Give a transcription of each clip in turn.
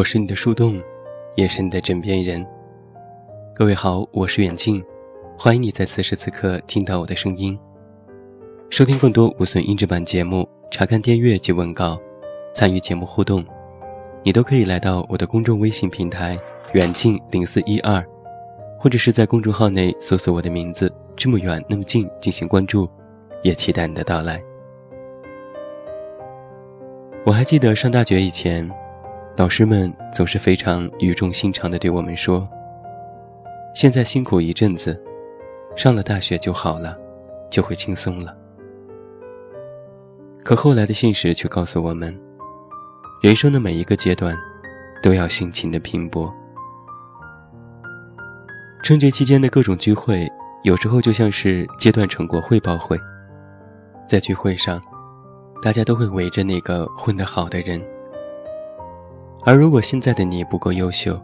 我是你的树洞，也是你的枕边人。各位好，我是远近，欢迎你在此时此刻听到我的声音。收听更多无损音质版节目，查看订阅及文稿，参与节目互动，你都可以来到我的公众微信平台远近零四一二，或者是在公众号内搜索我的名字这么远那么近进行关注，也期待你的到来。我还记得上大学以前。导师们总是非常语重心长地对我们说：“现在辛苦一阵子，上了大学就好了，就会轻松了。”可后来的现实却告诉我们，人生的每一个阶段，都要辛勤的拼搏。春节期间的各种聚会，有时候就像是阶段成果汇报会，在聚会上，大家都会围着那个混得好的人。而如果现在的你不够优秀，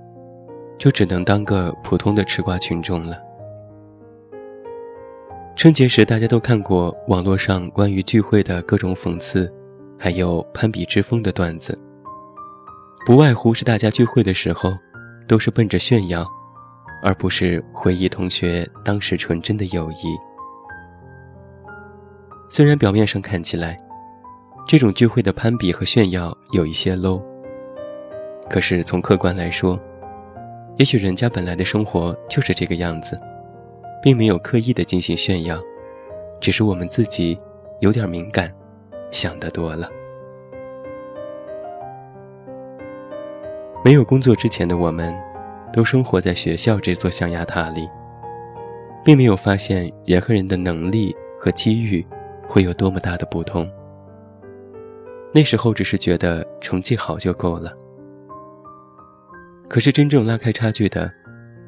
就只能当个普通的吃瓜群众了。春节时，大家都看过网络上关于聚会的各种讽刺，还有攀比之风的段子。不外乎是大家聚会的时候，都是奔着炫耀，而不是回忆同学当时纯真的友谊。虽然表面上看起来，这种聚会的攀比和炫耀有一些 low。可是从客观来说，也许人家本来的生活就是这个样子，并没有刻意的进行炫耀，只是我们自己有点敏感，想得多了。没有工作之前的我们，都生活在学校这座象牙塔里，并没有发现人和人的能力和机遇会有多么大的不同。那时候只是觉得成绩好就够了。可是真正拉开差距的，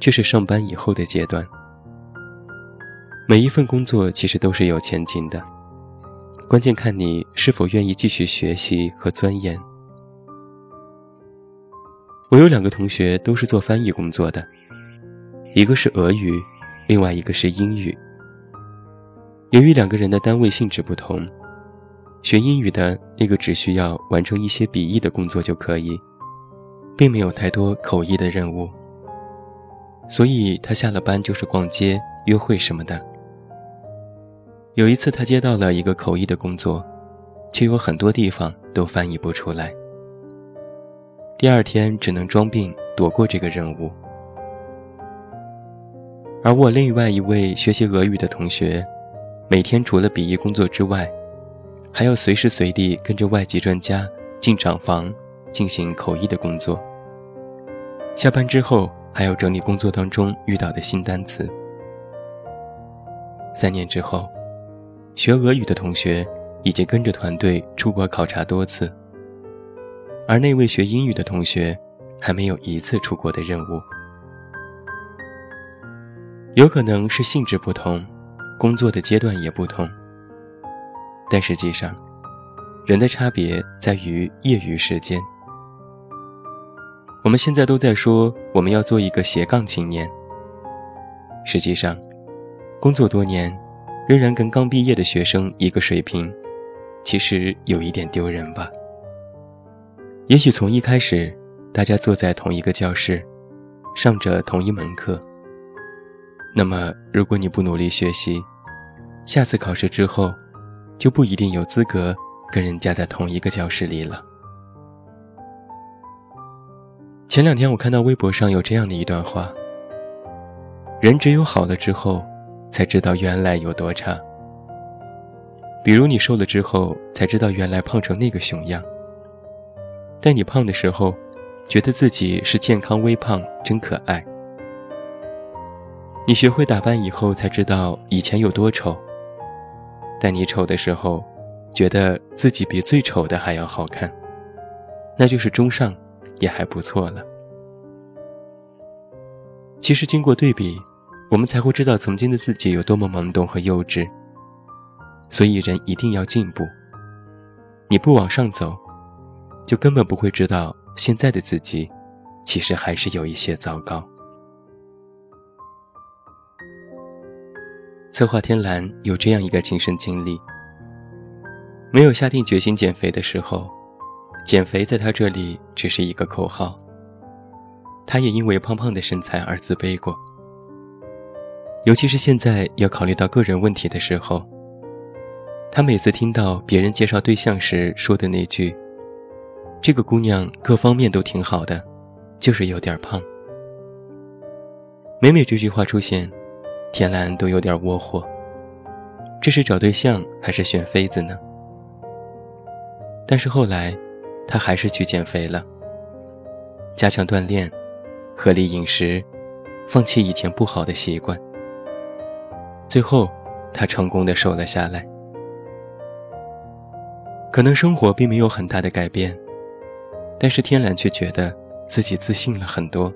却是上班以后的阶段。每一份工作其实都是有前景的，关键看你是否愿意继续学习和钻研。我有两个同学都是做翻译工作的，一个是俄语，另外一个是英语。由于两个人的单位性质不同，学英语的那个只需要完成一些笔译的工作就可以。并没有太多口译的任务，所以他下了班就是逛街、约会什么的。有一次，他接到了一个口译的工作，却有很多地方都翻译不出来。第二天只能装病躲过这个任务。而我另外一位学习俄语的同学，每天除了笔译工作之外，还要随时随地跟着外籍专家进厂房进行口译的工作。下班之后还要整理工作当中遇到的新单词。三年之后，学俄语的同学已经跟着团队出国考察多次，而那位学英语的同学还没有一次出国的任务。有可能是性质不同，工作的阶段也不同，但实际上，人的差别在于业余时间。我们现在都在说我们要做一个斜杠青年。实际上，工作多年，仍然跟刚毕业的学生一个水平，其实有一点丢人吧。也许从一开始，大家坐在同一个教室，上着同一门课。那么，如果你不努力学习，下次考试之后，就不一定有资格跟人家在同一个教室里了。前两天我看到微博上有这样的一段话：人只有好了之后，才知道原来有多差。比如你瘦了之后，才知道原来胖成那个熊样。但你胖的时候，觉得自己是健康微胖，真可爱。你学会打扮以后，才知道以前有多丑。但你丑的时候，觉得自己比最丑的还要好看，那就是中上。也还不错了。其实经过对比，我们才会知道曾经的自己有多么懵懂和幼稚。所以人一定要进步。你不往上走，就根本不会知道现在的自己，其实还是有一些糟糕。策划天蓝有这样一个亲身经历：没有下定决心减肥的时候。减肥在他这里只是一个口号，他也因为胖胖的身材而自卑过。尤其是现在要考虑到个人问题的时候，他每次听到别人介绍对象时说的那句：“这个姑娘各方面都挺好的，就是有点胖。”每每这句话出现，田兰都有点窝火。这是找对象还是选妃子呢？但是后来，他还是去减肥了，加强锻炼，合理饮食，放弃以前不好的习惯。最后，他成功的瘦了下来。可能生活并没有很大的改变，但是天蓝却觉得自己自信了很多，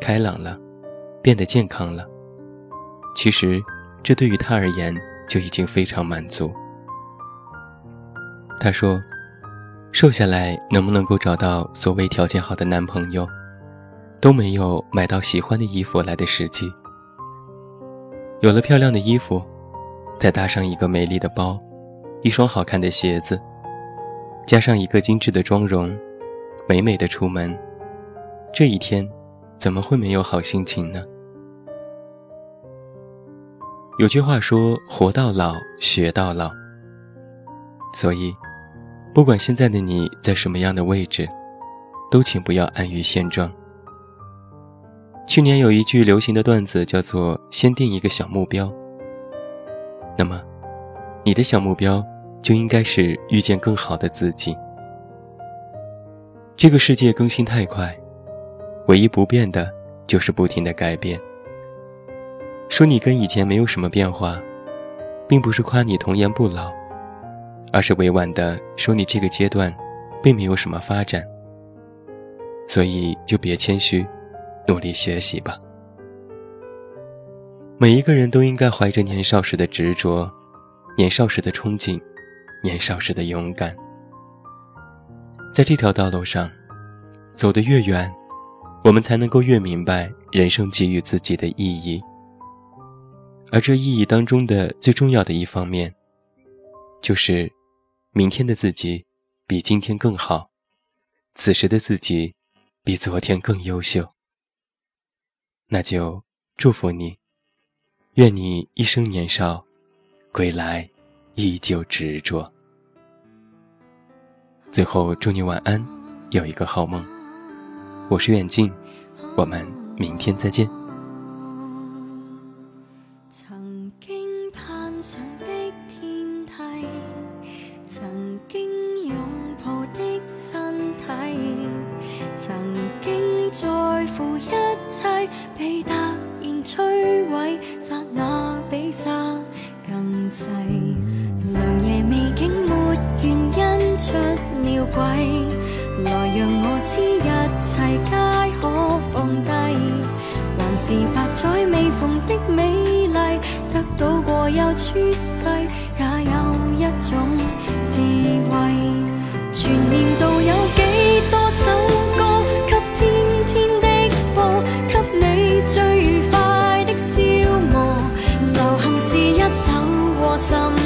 开朗了，变得健康了。其实，这对于他而言就已经非常满足。他说：“瘦下来能不能够找到所谓条件好的男朋友，都没有买到喜欢的衣服来的实际。”有了漂亮的衣服，再搭上一个美丽的包，一双好看的鞋子，加上一个精致的妆容，美美的出门，这一天怎么会没有好心情呢？有句话说：“活到老，学到老。”所以，不管现在的你在什么样的位置，都请不要安于现状。去年有一句流行的段子叫做“先定一个小目标”，那么，你的小目标就应该是遇见更好的自己。这个世界更新太快，唯一不变的就是不停的改变。说你跟以前没有什么变化，并不是夸你童颜不老，而是委婉的说你这个阶段并没有什么发展。所以就别谦虚。努力学习吧。每一个人都应该怀着年少时的执着，年少时的憧憬，年少时的勇敢。在这条道路上，走得越远，我们才能够越明白人生给予自己的意义。而这意义当中的最重要的一方面，就是明天的自己比今天更好，此时的自己比昨天更优秀。那就祝福你，愿你一生年少，归来依旧执着。最后祝你晚安，有一个好梦。我是远近，我们明天再见。曾经攀上的天梯，曾经拥抱的身体，曾经在乎一切。被突然摧毁，刹那比沙更细。良夜未竟没原因出了轨，来让我知一切皆可放低。是百载未逢的美丽，得到过又出世，也有一种智慧。全年度有几多首歌，给天天的播，给你最愉快的消磨。流行是一首和心。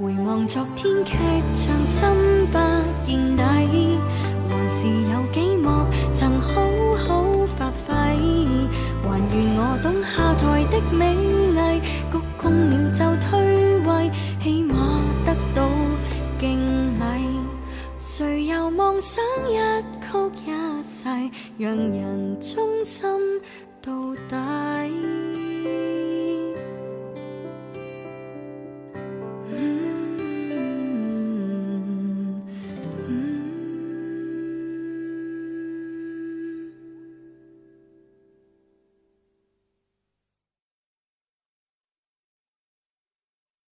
回望昨天剧场，心不见底，还是有几幕曾好好发挥，还愿我懂下台的美艺，鞠躬了就退位，起码得到敬礼。谁又妄想一曲一世，让人忠心到底？